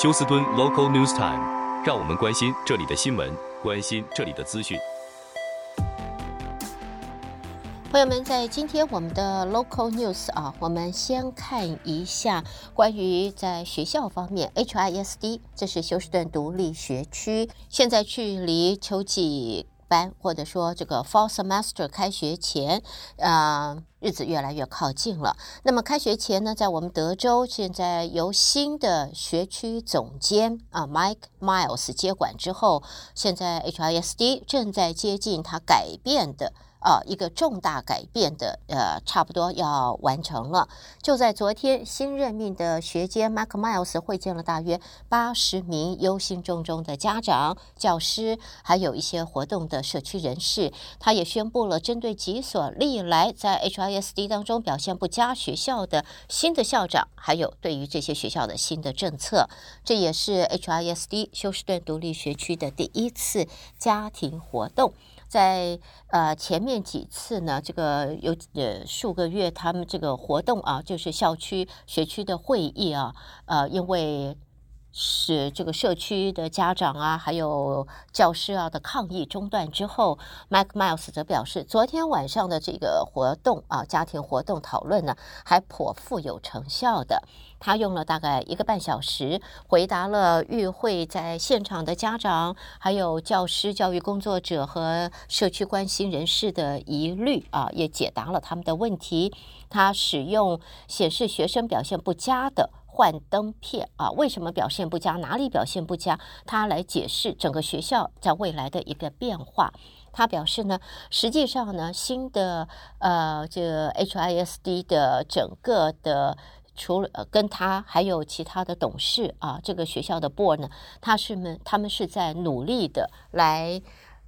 休斯敦 Local News Time，让我们关心这里的新闻，关心这里的资讯。朋友们，在今天我们的 Local News 啊，我们先看一下关于在学校方面，HISD，这是休斯顿独立学区，现在距离秋季班或者说这个 Fall Semester 开学前，呃，日子越来越靠近了。那么开学前呢，在我们德州，现在由新的学区总监啊 Mike Miles 接管之后，现在 HISD 正在接近他改变的。啊，一个重大改变的，呃，差不多要完成了。就在昨天，新任命的学监 Mark Miles 会见了大约八十名忧心忡忡的家长、教师，还有一些活动的社区人士。他也宣布了针对几所历来在 HISD 当中表现不佳学校的新的校长，还有对于这些学校的新的政策。这也是 HISD 休斯顿独立学区的第一次家庭活动。在呃前面几次呢，这个有呃数个月，他们这个活动啊，就是校区学区的会议啊，呃，因为是这个社区的家长啊，还有教师啊的抗议中断之后，Mike Miles 则表示，昨天晚上的这个活动啊，家庭活动讨论呢，还颇富有成效的。他用了大概一个半小时，回答了与会在现场的家长、还有教师、教育工作者和社区关心人士的疑虑啊，也解答了他们的问题。他使用显示学生表现不佳的幻灯片啊，为什么表现不佳？哪里表现不佳？他来解释整个学校在未来的一个变化。他表示呢，实际上呢，新的呃，这个 HISD 的整个的。除了跟他还有其他的董事啊，这个学校的 board 呢，他是们他们是在努力的来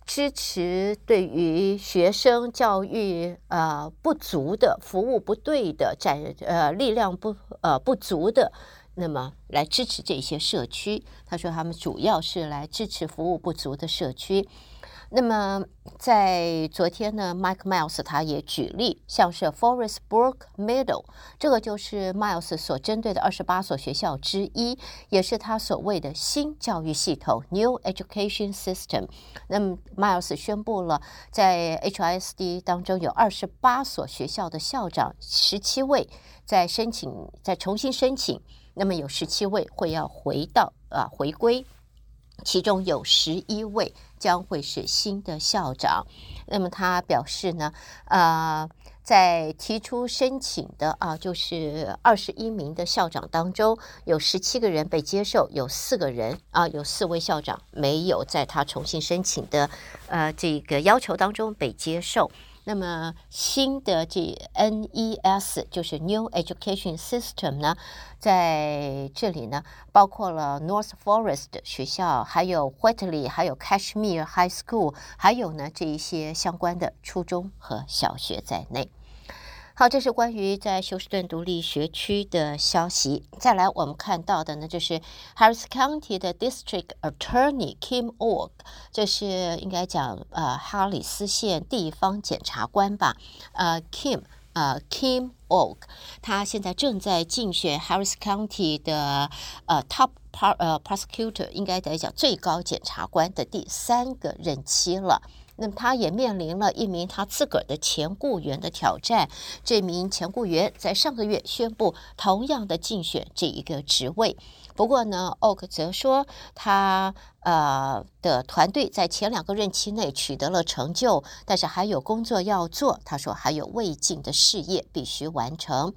支持对于学生教育呃不足的服务不对的在呃力量不呃不足的，那么来支持这些社区。他说他们主要是来支持服务不足的社区。那么，在昨天呢，Mike Miles 他也举例，像是 Forest Brook Middle，这个就是 Miles 所针对的二十八所学校之一，也是他所谓的新教育系统 （New Education System）。那么，Miles 宣布了，在 HISD 当中有二十八所学校的校长，十七位在申请，在重新申请，那么有十七位会要回到啊回归。其中有十一位将会是新的校长，那么他表示呢，呃，在提出申请的啊，就是二十一名的校长当中，有十七个人被接受，有四个人啊，有四位校长没有在他重新申请的呃这个要求当中被接受。那么新的这 NES 就是 New Education System 呢，在这里呢，包括了 North Forest 学校，还有 Whitley，还有 Cashmere High School，还有呢这一些相关的初中和小学在内。好，这是关于在休斯顿独立学区的消息。再来，我们看到的呢，就是 Harris County 的 District Attorney Kim Ogg，这是应该讲呃哈里斯县地方检察官吧？呃，Kim，呃，Kim Ogg，他现在正在竞选 Harris County 的呃 Top Par 呃 Prosecutor，应该来讲最高检察官的第三个任期了。那么他也面临了一名他自个儿的前雇员的挑战。这名前雇员在上个月宣布同样的竞选这一个职位。不过呢，奥克则说他呃的团队在前两个任期内取得了成就，但是还有工作要做。他说还有未尽的事业必须完成。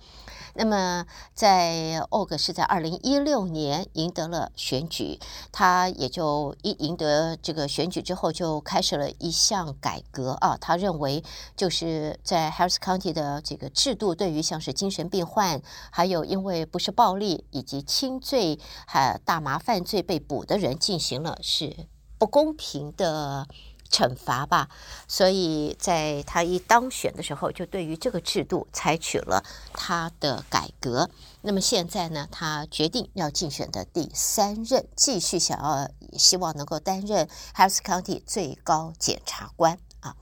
那么，在奥格是在二零一六年赢得了选举，他也就一赢得这个选举之后，就开始了一项改革啊。他认为，就是在 Harris County 的这个制度，对于像是精神病患，还有因为不是暴力以及轻罪还大麻犯罪被捕的人，进行了是不公平的。惩罚吧，所以在他一当选的时候，就对于这个制度采取了他的改革。那么现在呢，他决定要竞选的第三任，继续想要希望能够担任 Harris County 最高检察官啊。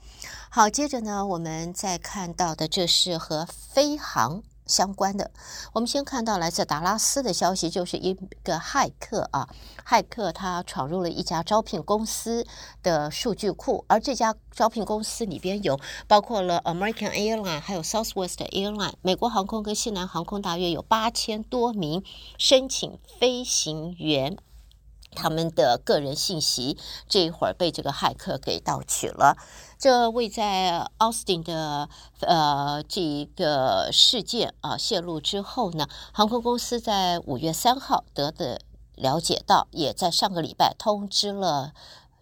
好，接着呢，我们再看到的这是和飞航相关的，我们先看到来自达拉斯的消息，就是一个骇客啊，骇客他闯入了一家招聘公司的数据库，而这家招聘公司里边有包括了 American Airline，还有 Southwest Airline，美国航空跟西南航空，大约有八千多名申请飞行员。他们的个人信息这一会儿被这个骇客给盗取了。这位在奥斯汀的呃这一个事件啊泄露之后呢，航空公司在五月三号得的了解到，也在上个礼拜通知了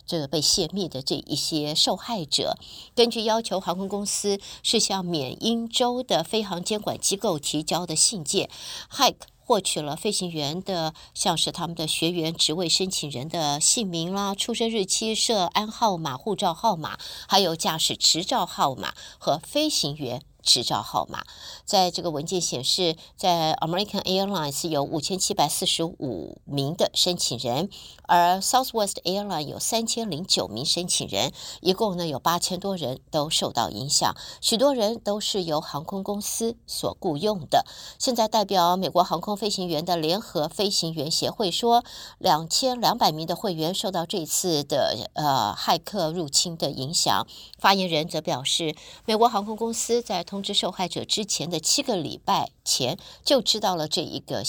这个被泄密的这一些受害者。根据要求，航空公司是向缅因州的飞航监管机构提交的信件，骇客。获取了飞行员的，像是他们的学员、职位申请人的姓名啦、出生日期、涉案号码、护照号码，还有驾驶执照号码和飞行员。执照号码，在这个文件显示，在 American Airlines 有五千七百四十五名的申请人，而 Southwest Airlines 有三千零九名申请人，一共呢有八千多人都受到影响，许多人都是由航空公司所雇佣的。现在代表美国航空飞行员的联合飞行员协会说，两千两百名的会员受到这次的呃骇客入侵的影响。发言人则表示，美国航空公司在通知受害者之前的七个礼拜前就知道了这一个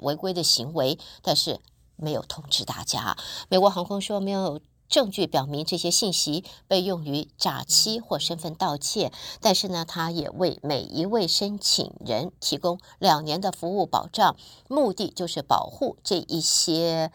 违规的行为，但是没有通知大家。美国航空说没有证据表明这些信息被用于诈欺或身份盗窃，但是呢，他也为每一位申请人提供两年的服务保障，目的就是保护这一些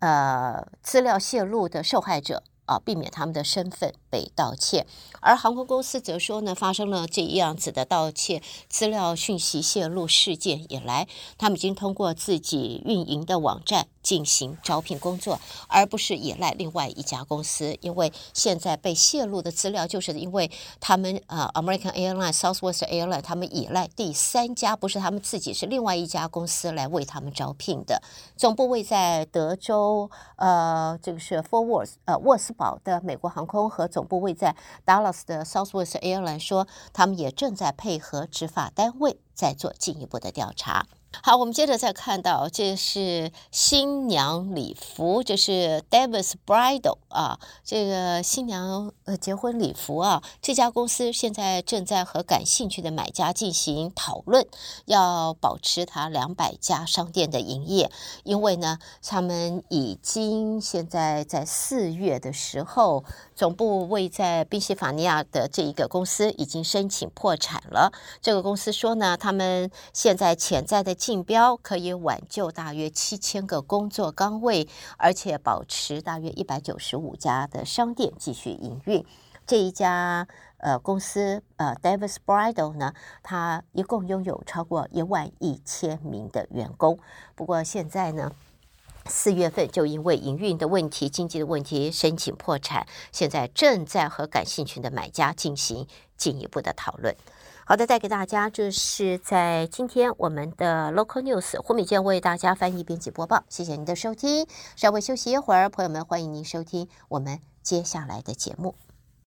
呃资料泄露的受害者。啊，避免他们的身份被盗窃，而航空公司则说呢，发生了这样子的盗窃资料讯息泄露事件以来，他们已经通过自己运营的网站进行招聘工作，而不是依赖另外一家公司。因为现在被泄露的资料，就是因为他们啊，American Airlines、Southwest Airlines，他们依赖第三家，不是他们自己，是另外一家公司来为他们招聘的。总部位在德州，呃，这个是 Fort Worth，呃，沃斯堡的美国航空和总部位在 Dallas 的 Southwest Airlines 说，他们也正在配合执法单位在做进一步的调查。好，我们接着再看到，这是新娘礼服，这是 Davis Bridal 啊，这个新娘呃结婚礼服啊，这家公司现在正在和感兴趣的买家进行讨论，要保持它两百家商店的营业，因为呢，他们已经现在在四月的时候。总部位在宾夕法尼亚的这一个公司已经申请破产了。这个公司说呢，他们现在潜在的竞标可以挽救大约七千个工作岗位，而且保持大约一百九十五家的商店继续营运。这一家呃公司呃 Davis Bridal 呢，它一共拥有超过一万一千名的员工。不过现在呢。四月份就因为营运的问题、经济的问题申请破产，现在正在和感兴趣的买家进行进一步的讨论。好的，带给大家这是在今天我们的 Local News，胡美健为大家翻译、编辑、播报。谢谢您的收听，稍微休息一会儿，朋友们欢迎您收听我们接下来的节目。